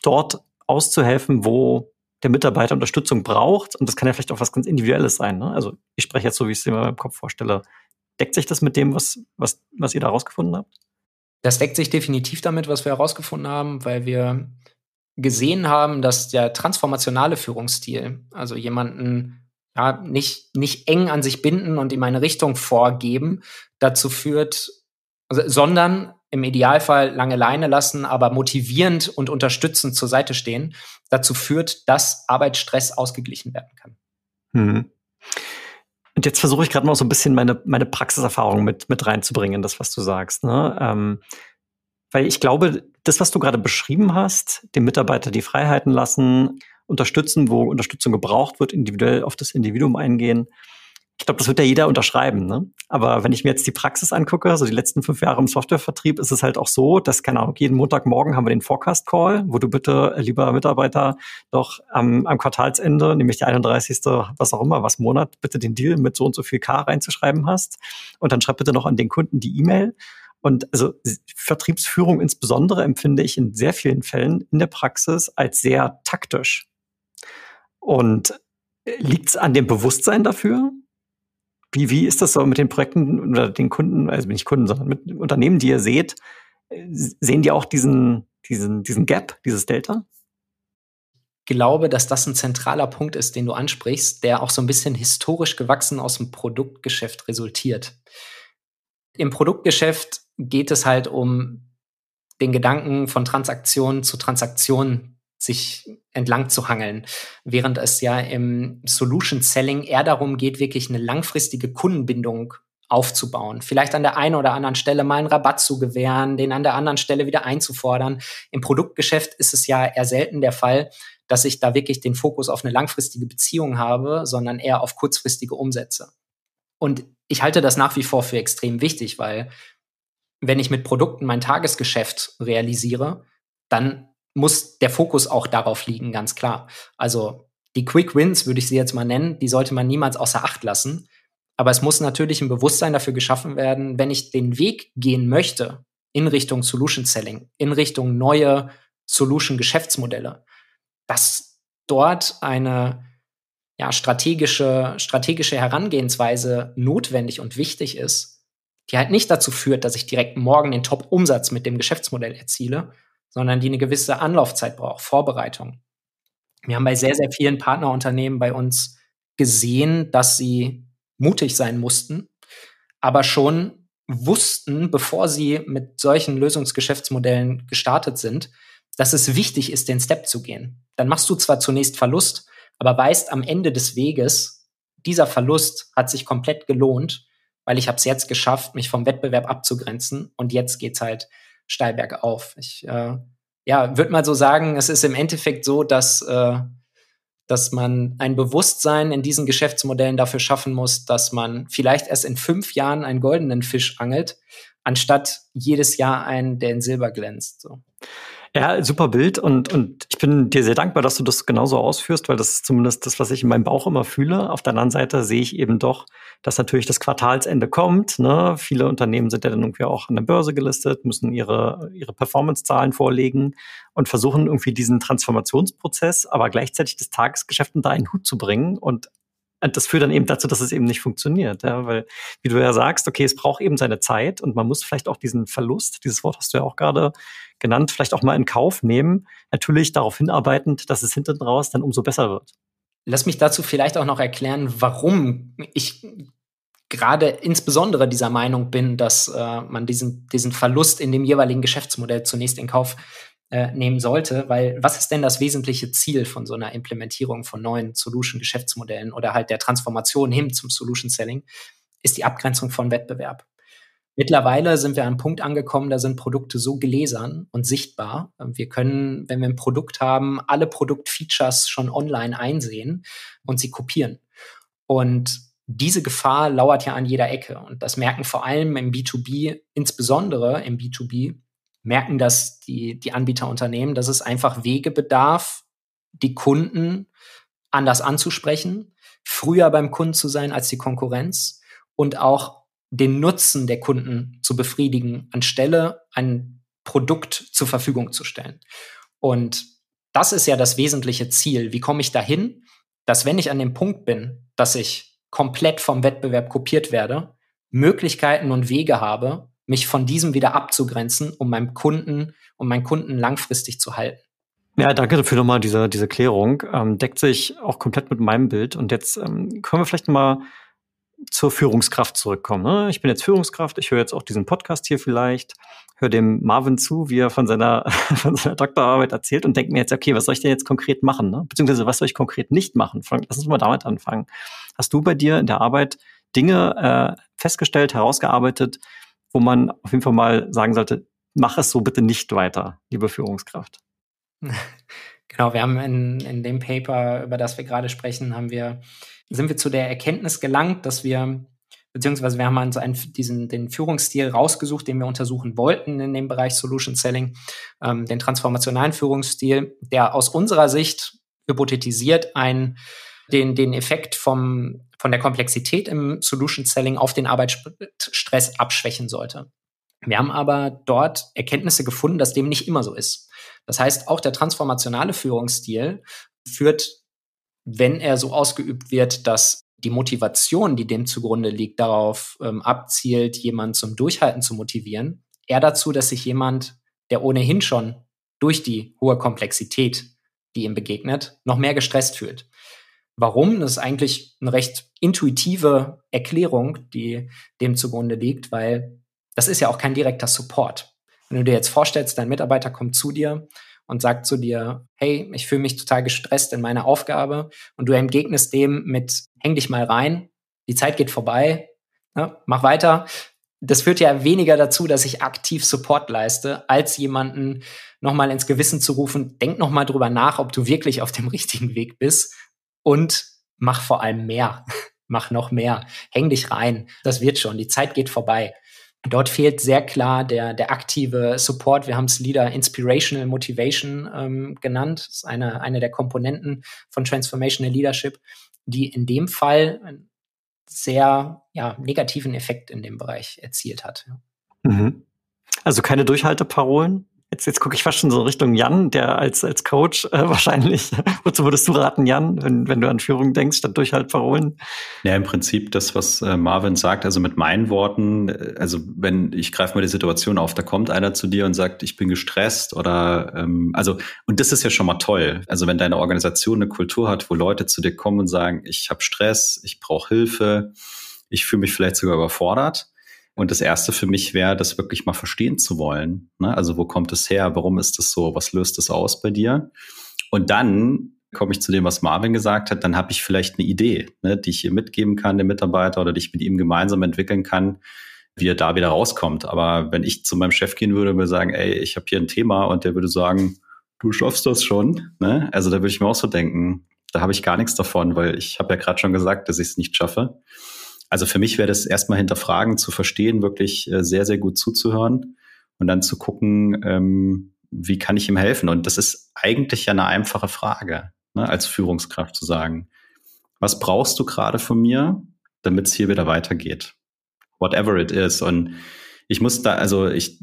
dort auszuhelfen, wo der Mitarbeiter Unterstützung braucht. Und das kann ja vielleicht auch was ganz Individuelles sein. Ne? Also ich spreche jetzt so, wie ich es mir meinem Kopf vorstelle. Deckt sich das mit dem, was, was, was ihr da rausgefunden habt? Das deckt sich definitiv damit, was wir herausgefunden haben, weil wir gesehen haben, dass der transformationale Führungsstil, also jemanden ja, nicht, nicht eng an sich binden und ihm eine Richtung vorgeben, dazu führt, also, sondern im Idealfall lange Leine lassen, aber motivierend und unterstützend zur Seite stehen, dazu führt, dass Arbeitsstress ausgeglichen werden kann. Hm. Und jetzt versuche ich gerade mal so ein bisschen meine, meine Praxiserfahrung mit, mit reinzubringen, das, was du sagst. Ne? Ähm, weil ich glaube, das, was du gerade beschrieben hast, dem Mitarbeiter die Freiheiten lassen, unterstützen, wo Unterstützung gebraucht wird, individuell auf das Individuum eingehen. Ich glaube, das wird ja jeder unterschreiben. Ne? Aber wenn ich mir jetzt die Praxis angucke, also die letzten fünf Jahre im Softwarevertrieb, ist es halt auch so, dass, keine Ahnung, jeden Montagmorgen haben wir den Forecast-Call, wo du bitte, lieber Mitarbeiter, doch am, am Quartalsende, nämlich der 31., was auch immer, was Monat, bitte den Deal mit so und so viel K reinzuschreiben hast. Und dann schreib bitte noch an den Kunden die E-Mail. Und also Vertriebsführung insbesondere empfinde ich in sehr vielen Fällen in der Praxis als sehr taktisch. Und äh, liegt es an dem Bewusstsein dafür? Wie, wie ist das so mit den Projekten oder den Kunden, also nicht Kunden, sondern mit Unternehmen, die ihr seht? Sehen die auch diesen, diesen, diesen Gap, dieses Delta? glaube, dass das ein zentraler Punkt ist, den du ansprichst, der auch so ein bisschen historisch gewachsen aus dem Produktgeschäft resultiert. Im Produktgeschäft geht es halt um den Gedanken von Transaktion zu Transaktion sich entlang zu hangeln, während es ja im Solution Selling eher darum geht, wirklich eine langfristige Kundenbindung aufzubauen. Vielleicht an der einen oder anderen Stelle mal einen Rabatt zu gewähren, den an der anderen Stelle wieder einzufordern. Im Produktgeschäft ist es ja eher selten der Fall, dass ich da wirklich den Fokus auf eine langfristige Beziehung habe, sondern eher auf kurzfristige Umsätze. Und ich halte das nach wie vor für extrem wichtig, weil wenn ich mit Produkten mein Tagesgeschäft realisiere, dann muss der Fokus auch darauf liegen, ganz klar. Also die Quick Wins, würde ich sie jetzt mal nennen, die sollte man niemals außer Acht lassen. Aber es muss natürlich ein Bewusstsein dafür geschaffen werden, wenn ich den Weg gehen möchte in Richtung Solution Selling, in Richtung neue Solution Geschäftsmodelle, dass dort eine ja, strategische, strategische Herangehensweise notwendig und wichtig ist, die halt nicht dazu führt, dass ich direkt morgen den Top-Umsatz mit dem Geschäftsmodell erziele, sondern die eine gewisse Anlaufzeit braucht, Vorbereitung. Wir haben bei sehr, sehr vielen Partnerunternehmen bei uns gesehen, dass sie mutig sein mussten, aber schon wussten, bevor sie mit solchen Lösungsgeschäftsmodellen gestartet sind, dass es wichtig ist, den Step zu gehen. Dann machst du zwar zunächst Verlust, aber weißt am Ende des Weges, dieser Verlust hat sich komplett gelohnt, weil ich habe es jetzt geschafft, mich vom Wettbewerb abzugrenzen und jetzt geht's halt steil bergauf. Ich äh, ja, würde mal so sagen, es ist im Endeffekt so, dass, äh, dass man ein Bewusstsein in diesen Geschäftsmodellen dafür schaffen muss, dass man vielleicht erst in fünf Jahren einen goldenen Fisch angelt, anstatt jedes Jahr einen, der in Silber glänzt. So. Ja, super Bild und, und ich bin dir sehr dankbar, dass du das genauso ausführst, weil das ist zumindest das, was ich in meinem Bauch immer fühle. Auf der anderen Seite sehe ich eben doch, dass natürlich das Quartalsende kommt. Ne? Viele Unternehmen sind ja dann irgendwie auch an der Börse gelistet, müssen ihre, ihre Performance-Zahlen vorlegen und versuchen irgendwie diesen Transformationsprozess, aber gleichzeitig das Tagesgeschäft unter einen Hut zu bringen und das führt dann eben dazu, dass es eben nicht funktioniert. Ja? Weil, wie du ja sagst, okay, es braucht eben seine Zeit und man muss vielleicht auch diesen Verlust, dieses Wort hast du ja auch gerade genannt, vielleicht auch mal in Kauf nehmen. Natürlich darauf hinarbeitend, dass es hinten raus dann umso besser wird. Lass mich dazu vielleicht auch noch erklären, warum ich gerade insbesondere dieser Meinung bin, dass äh, man diesen, diesen Verlust in dem jeweiligen Geschäftsmodell zunächst in Kauf äh, nehmen sollte, weil was ist denn das wesentliche Ziel von so einer Implementierung von neuen Solution-Geschäftsmodellen oder halt der Transformation hin zum Solution-Selling, ist die Abgrenzung von Wettbewerb. Mittlerweile sind wir an einem Punkt angekommen, da sind Produkte so gläsern und sichtbar. Wir können, wenn wir ein Produkt haben, alle Produktfeatures schon online einsehen und sie kopieren. Und diese Gefahr lauert ja an jeder Ecke. Und das merken vor allem im B2B, insbesondere im B2B, merken das die, die Anbieterunternehmen, dass es einfach Wege bedarf, die Kunden anders anzusprechen, früher beim Kunden zu sein als die Konkurrenz und auch den Nutzen der Kunden zu befriedigen, anstelle ein Produkt zur Verfügung zu stellen. Und das ist ja das wesentliche Ziel. Wie komme ich dahin, dass wenn ich an dem Punkt bin, dass ich komplett vom Wettbewerb kopiert werde, Möglichkeiten und Wege habe, mich von diesem wieder abzugrenzen, um meinem Kunden, um meinen Kunden langfristig zu halten. Ja, danke dafür nochmal diese, diese Klärung. Ähm, deckt sich auch komplett mit meinem Bild. Und jetzt ähm, können wir vielleicht mal zur Führungskraft zurückkommen. Ne? Ich bin jetzt Führungskraft, ich höre jetzt auch diesen Podcast hier vielleicht, höre dem Marvin zu, wie er von seiner, von seiner Doktorarbeit erzählt und denke mir jetzt, okay, was soll ich denn jetzt konkret machen? Ne? Beziehungsweise was soll ich konkret nicht machen? Lass uns mal damit anfangen. Hast du bei dir in der Arbeit Dinge äh, festgestellt, herausgearbeitet, wo man auf jeden Fall mal sagen sollte, mach es so bitte nicht weiter, liebe Führungskraft? Genau, wir haben in, in dem Paper, über das wir gerade sprechen, haben wir, sind wir zu der Erkenntnis gelangt, dass wir, beziehungsweise wir haben uns einen, diesen, den Führungsstil rausgesucht, den wir untersuchen wollten in dem Bereich Solution Selling, ähm, den transformationalen Führungsstil, der aus unserer Sicht hypothetisiert ein, den, den Effekt vom, von der Komplexität im Solution Selling auf den Arbeitsstress abschwächen sollte. Wir haben aber dort Erkenntnisse gefunden, dass dem nicht immer so ist. Das heißt, auch der transformationale Führungsstil führt, wenn er so ausgeübt wird, dass die Motivation, die dem zugrunde liegt, darauf ähm, abzielt, jemanden zum Durchhalten zu motivieren, eher dazu, dass sich jemand, der ohnehin schon durch die hohe Komplexität, die ihm begegnet, noch mehr gestresst fühlt. Warum? Das ist eigentlich eine recht intuitive Erklärung, die dem zugrunde liegt, weil das ist ja auch kein direkter Support. Wenn du dir jetzt vorstellst, dein Mitarbeiter kommt zu dir und sagt zu dir, hey, ich fühle mich total gestresst in meiner Aufgabe und du entgegnest dem mit, häng dich mal rein, die Zeit geht vorbei, ne, mach weiter. Das führt ja weniger dazu, dass ich aktiv Support leiste, als jemanden nochmal ins Gewissen zu rufen, denk nochmal drüber nach, ob du wirklich auf dem richtigen Weg bist und mach vor allem mehr. mach noch mehr. Häng dich rein. Das wird schon. Die Zeit geht vorbei. Dort fehlt sehr klar der, der aktive Support. Wir haben es Leader Inspirational Motivation ähm, genannt. Das ist eine, eine der Komponenten von Transformational Leadership, die in dem Fall einen sehr ja, negativen Effekt in dem Bereich erzielt hat. Mhm. Also keine Durchhalteparolen? Jetzt, jetzt gucke ich fast schon so Richtung Jan, der als, als Coach äh, wahrscheinlich, wozu würdest du raten, Jan, wenn, wenn du an Führung denkst, statt Durchhaltparolen? Ja, im Prinzip das, was äh, Marvin sagt, also mit meinen Worten, äh, also wenn, ich greife mal die Situation auf, da kommt einer zu dir und sagt, ich bin gestresst oder, ähm, also, und das ist ja schon mal toll. Also wenn deine Organisation eine Kultur hat, wo Leute zu dir kommen und sagen, ich habe Stress, ich brauche Hilfe, ich fühle mich vielleicht sogar überfordert, und das erste für mich wäre, das wirklich mal verstehen zu wollen. Ne? Also wo kommt es her? Warum ist das so? Was löst es aus bei dir? Und dann komme ich zu dem, was Marvin gesagt hat, dann habe ich vielleicht eine Idee, ne, die ich hier mitgeben kann, dem Mitarbeiter, oder die ich mit ihm gemeinsam entwickeln kann, wie er da wieder rauskommt. Aber wenn ich zu meinem Chef gehen würde und würde sagen, ey, ich habe hier ein Thema und der würde sagen, du schaffst das schon, ne? Also da würde ich mir auch so denken, da habe ich gar nichts davon, weil ich habe ja gerade schon gesagt, dass ich es nicht schaffe. Also für mich wäre das erstmal hinterfragen, zu verstehen, wirklich äh, sehr, sehr gut zuzuhören und dann zu gucken, ähm, wie kann ich ihm helfen? Und das ist eigentlich ja eine einfache Frage, ne, als Führungskraft zu sagen, was brauchst du gerade von mir, damit es hier wieder weitergeht? Whatever it is. Und ich muss da, also ich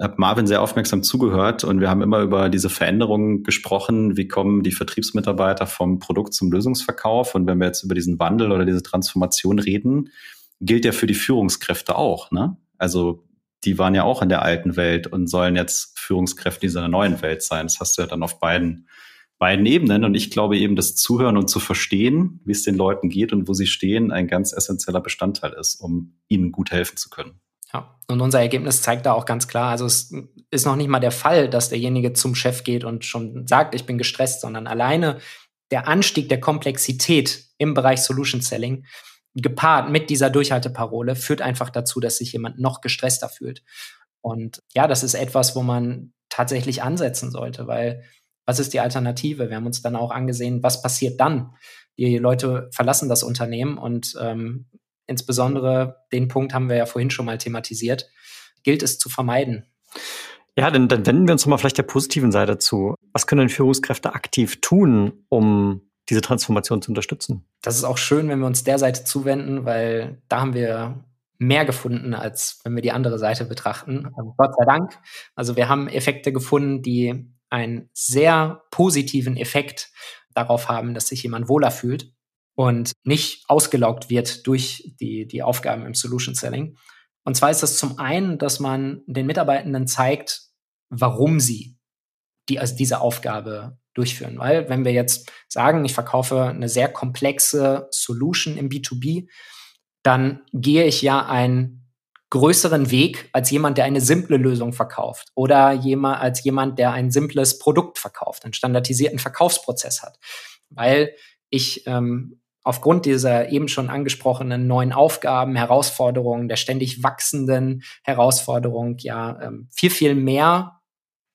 habe Marvin sehr aufmerksam zugehört und wir haben immer über diese Veränderungen gesprochen. Wie kommen die Vertriebsmitarbeiter vom Produkt zum Lösungsverkauf? Und wenn wir jetzt über diesen Wandel oder diese Transformation reden, gilt ja für die Führungskräfte auch. Ne? Also die waren ja auch in der alten Welt und sollen jetzt Führungskräfte dieser neuen Welt sein. Das hast du ja dann auf beiden, beiden Ebenen. Und ich glaube eben, das Zuhören und zu verstehen, wie es den Leuten geht und wo sie stehen, ein ganz essentieller Bestandteil ist, um ihnen gut helfen zu können. Ja, und unser Ergebnis zeigt da auch ganz klar, also es ist noch nicht mal der Fall, dass derjenige zum Chef geht und schon sagt, ich bin gestresst, sondern alleine der Anstieg der Komplexität im Bereich Solution Selling gepaart mit dieser Durchhalteparole führt einfach dazu, dass sich jemand noch gestresster fühlt. Und ja, das ist etwas, wo man tatsächlich ansetzen sollte, weil was ist die Alternative? Wir haben uns dann auch angesehen, was passiert dann? Die Leute verlassen das Unternehmen und ähm, insbesondere den Punkt haben wir ja vorhin schon mal thematisiert, gilt es zu vermeiden. Ja, dann, dann wenden wir uns mal vielleicht der positiven Seite zu. Was können denn Führungskräfte aktiv tun, um diese Transformation zu unterstützen? Das ist auch schön, wenn wir uns der Seite zuwenden, weil da haben wir mehr gefunden, als wenn wir die andere Seite betrachten. Also Gott sei Dank. Also wir haben Effekte gefunden, die einen sehr positiven Effekt darauf haben, dass sich jemand wohler fühlt und nicht ausgelaugt wird durch die, die Aufgaben im Solution Selling. Und zwar ist das zum einen, dass man den Mitarbeitenden zeigt, warum sie die, also diese Aufgabe durchführen. Weil wenn wir jetzt sagen, ich verkaufe eine sehr komplexe Solution im B2B, dann gehe ich ja einen größeren Weg als jemand, der eine simple Lösung verkauft oder jemand, als jemand, der ein simples Produkt verkauft, einen standardisierten Verkaufsprozess hat. Weil ich ähm, aufgrund dieser eben schon angesprochenen neuen Aufgaben, Herausforderungen, der ständig wachsenden Herausforderung ja ähm, viel, viel mehr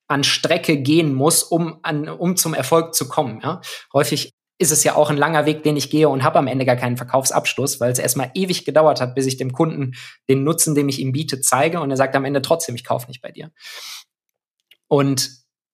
an Strecke gehen muss, um, an, um zum Erfolg zu kommen. Ja? Häufig ist es ja auch ein langer Weg, den ich gehe und habe am Ende gar keinen Verkaufsabschluss, weil es erstmal ewig gedauert hat, bis ich dem Kunden den Nutzen, den ich ihm biete, zeige und er sagt am Ende trotzdem, ich kaufe nicht bei dir. Und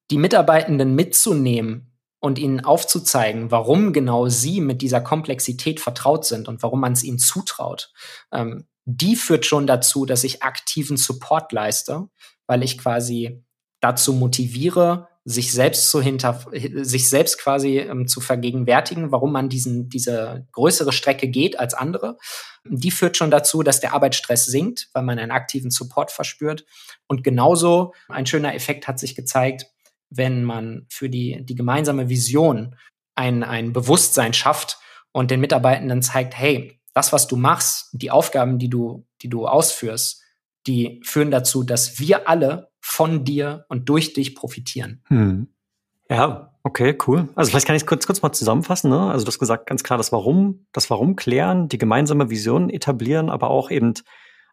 die Mitarbeitenden mitzunehmen und ihnen aufzuzeigen, warum genau sie mit dieser Komplexität vertraut sind und warum man es ihnen zutraut, ähm, die führt schon dazu, dass ich aktiven Support leiste, weil ich quasi dazu motiviere, sich selbst zu hinter, sich selbst quasi ähm, zu vergegenwärtigen, warum man diesen, diese größere Strecke geht als andere. Die führt schon dazu, dass der Arbeitsstress sinkt, weil man einen aktiven Support verspürt. Und genauso ein schöner Effekt hat sich gezeigt, wenn man für die, die gemeinsame Vision ein, ein Bewusstsein schafft und den Mitarbeitenden zeigt, hey, das, was du machst, die Aufgaben, die du, die du ausführst, die führen dazu, dass wir alle von dir und durch dich profitieren. Hm. Ja, okay, cool. Also vielleicht kann ich kurz, kurz mal zusammenfassen. Ne? Also du hast gesagt, ganz klar das Warum, das Warum klären, die gemeinsame Vision etablieren, aber auch eben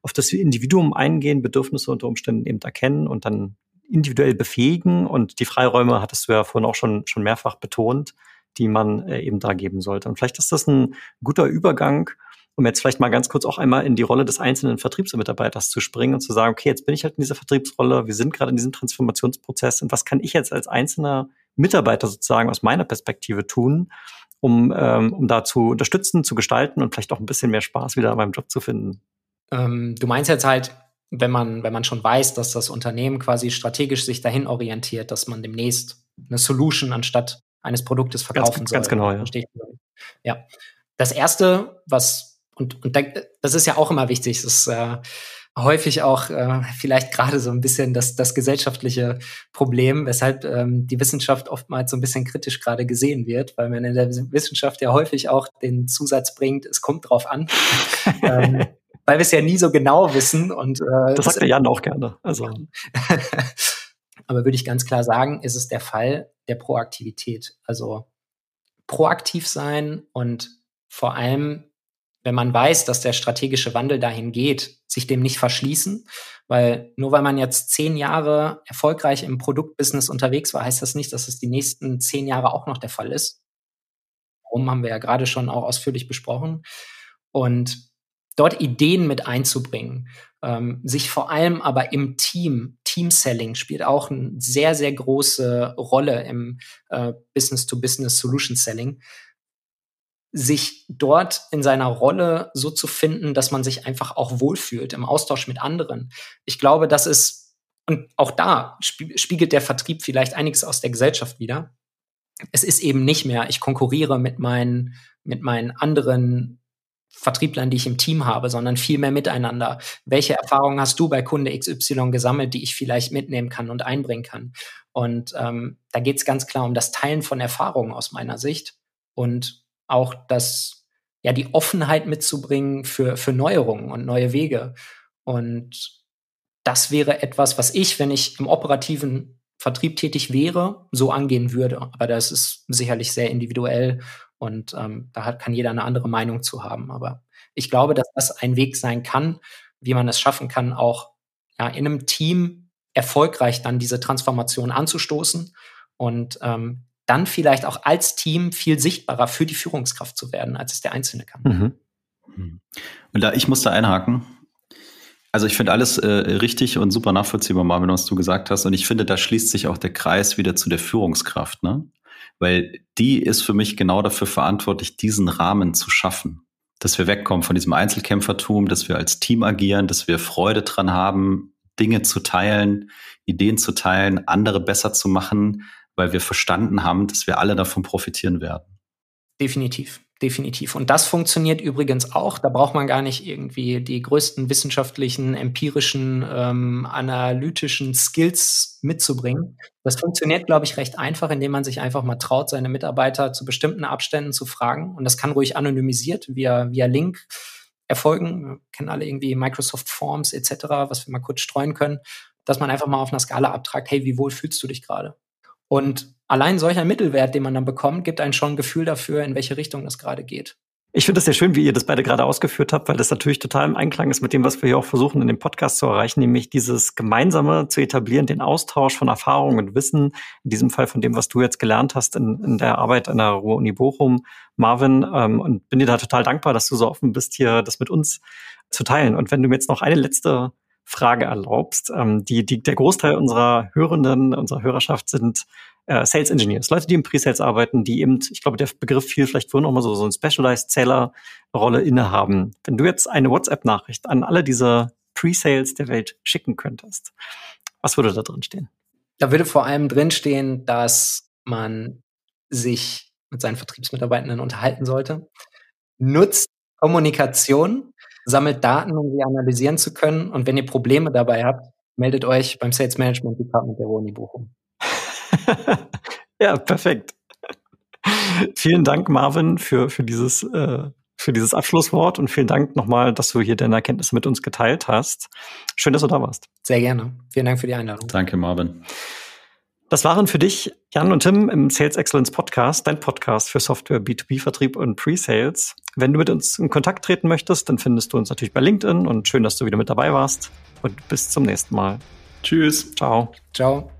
auf das Individuum eingehen, Bedürfnisse unter Umständen eben erkennen und dann individuell befähigen. Und die Freiräume hattest du ja vorhin auch schon, schon mehrfach betont, die man äh, eben da geben sollte. Und vielleicht ist das ein guter Übergang um jetzt vielleicht mal ganz kurz auch einmal in die Rolle des einzelnen Vertriebsmitarbeiters zu springen und zu sagen, okay, jetzt bin ich halt in dieser Vertriebsrolle, wir sind gerade in diesem Transformationsprozess und was kann ich jetzt als einzelner Mitarbeiter sozusagen aus meiner Perspektive tun, um, ähm, um da zu unterstützen, zu gestalten und vielleicht auch ein bisschen mehr Spaß wieder an meinem Job zu finden? Ähm, du meinst jetzt halt, wenn man, wenn man schon weiß, dass das Unternehmen quasi strategisch sich dahin orientiert, dass man demnächst eine Solution anstatt eines Produktes verkaufen ganz, soll. Ganz genau, ja. Ja. Das erste, was und, und das ist ja auch immer wichtig. Ist äh, häufig auch äh, vielleicht gerade so ein bisschen das, das gesellschaftliche Problem, weshalb ähm, die Wissenschaft oftmals so ein bisschen kritisch gerade gesehen wird, weil man in der Wissenschaft ja häufig auch den Zusatz bringt, es kommt drauf an. ähm, weil wir es ja nie so genau wissen. Und, äh, das sagt der Jan auch gerne. Also. Aber würde ich ganz klar sagen, ist es der Fall der Proaktivität. Also proaktiv sein und vor allem wenn man weiß, dass der strategische Wandel dahin geht, sich dem nicht verschließen, weil nur weil man jetzt zehn Jahre erfolgreich im Produktbusiness unterwegs war, heißt das nicht, dass es die nächsten zehn Jahre auch noch der Fall ist. Warum haben wir ja gerade schon auch ausführlich besprochen. Und dort Ideen mit einzubringen, ähm, sich vor allem aber im Team, Team-Selling spielt auch eine sehr, sehr große Rolle im äh, Business-to-Business-Solution-Selling sich dort in seiner Rolle so zu finden, dass man sich einfach auch wohlfühlt im Austausch mit anderen. Ich glaube, das ist, und auch da spiegelt der Vertrieb vielleicht einiges aus der Gesellschaft wieder. Es ist eben nicht mehr, ich konkurriere mit meinen, mit meinen anderen Vertrieblern, die ich im Team habe, sondern viel mehr miteinander. Welche Erfahrungen hast du bei Kunde XY gesammelt, die ich vielleicht mitnehmen kann und einbringen kann? Und ähm, da geht es ganz klar um das Teilen von Erfahrungen aus meiner Sicht. Und auch das, ja, die Offenheit mitzubringen für, für Neuerungen und neue Wege. Und das wäre etwas, was ich, wenn ich im operativen Vertrieb tätig wäre, so angehen würde. Aber das ist sicherlich sehr individuell und ähm, da hat, kann jeder eine andere Meinung zu haben. Aber ich glaube, dass das ein Weg sein kann, wie man es schaffen kann, auch ja, in einem Team erfolgreich dann diese Transformation anzustoßen und ähm, dann vielleicht auch als Team viel sichtbarer für die Führungskraft zu werden, als es der Einzelne kann. Mhm. mhm. Und da, ich muss da einhaken. Also ich finde alles äh, richtig und super nachvollziehbar, Marvin, was du gesagt hast. Und ich finde, da schließt sich auch der Kreis wieder zu der Führungskraft, ne? Weil die ist für mich genau dafür verantwortlich, diesen Rahmen zu schaffen. Dass wir wegkommen von diesem Einzelkämpfertum, dass wir als Team agieren, dass wir Freude dran haben, Dinge zu teilen, Ideen zu teilen, andere besser zu machen, weil wir verstanden haben, dass wir alle davon profitieren werden. Definitiv, definitiv. Und das funktioniert übrigens auch. Da braucht man gar nicht irgendwie die größten wissenschaftlichen, empirischen, ähm, analytischen Skills mitzubringen. Das funktioniert, glaube ich, recht einfach, indem man sich einfach mal traut, seine Mitarbeiter zu bestimmten Abständen zu fragen. Und das kann ruhig anonymisiert via, via Link erfolgen. Wir kennen alle irgendwie Microsoft Forms etc., was wir mal kurz streuen können, dass man einfach mal auf einer Skala abtragt, hey, wie wohl fühlst du dich gerade? Und allein solcher Mittelwert, den man dann bekommt, gibt einen schon ein Gefühl dafür, in welche Richtung das gerade geht. Ich finde es sehr schön, wie ihr das beide gerade ausgeführt habt, weil das natürlich total im Einklang ist mit dem, was wir hier auch versuchen, in dem Podcast zu erreichen, nämlich dieses Gemeinsame zu etablieren, den Austausch von Erfahrungen und Wissen, in diesem Fall von dem, was du jetzt gelernt hast in, in der Arbeit an der Ruhr-Uni Bochum, Marvin, ähm, und bin dir da total dankbar, dass du so offen bist, hier das mit uns zu teilen. Und wenn du mir jetzt noch eine letzte Frage erlaubst, ähm, die, die, der Großteil unserer Hörenden, unserer Hörerschaft sind äh, Sales Engineers, Leute, die im Pre-Sales arbeiten, die eben, ich glaube, der Begriff fiel vielleicht vorhin auch mal so, so ein Specialized Seller Rolle innehaben. Wenn du jetzt eine WhatsApp-Nachricht an alle diese Pre-Sales der Welt schicken könntest, was würde da drin stehen? Da würde vor allem drin stehen, dass man sich mit seinen Vertriebsmitarbeitenden unterhalten sollte. Nutzt Kommunikation, sammelt Daten, um sie analysieren zu können. Und wenn ihr Probleme dabei habt, meldet euch beim Sales Management Department der Uni Bochum. ja, perfekt. vielen Dank, Marvin, für, für, dieses, äh, für dieses Abschlusswort und vielen Dank nochmal, dass du hier deine Erkenntnisse mit uns geteilt hast. Schön, dass du da warst. Sehr gerne. Vielen Dank für die Einladung. Danke, Marvin. Das waren für dich Jan und Tim im Sales Excellence Podcast, dein Podcast für Software, B2B-Vertrieb und Pre-Sales. Wenn du mit uns in Kontakt treten möchtest, dann findest du uns natürlich bei LinkedIn und schön, dass du wieder mit dabei warst. Und bis zum nächsten Mal. Tschüss. Ciao. Ciao.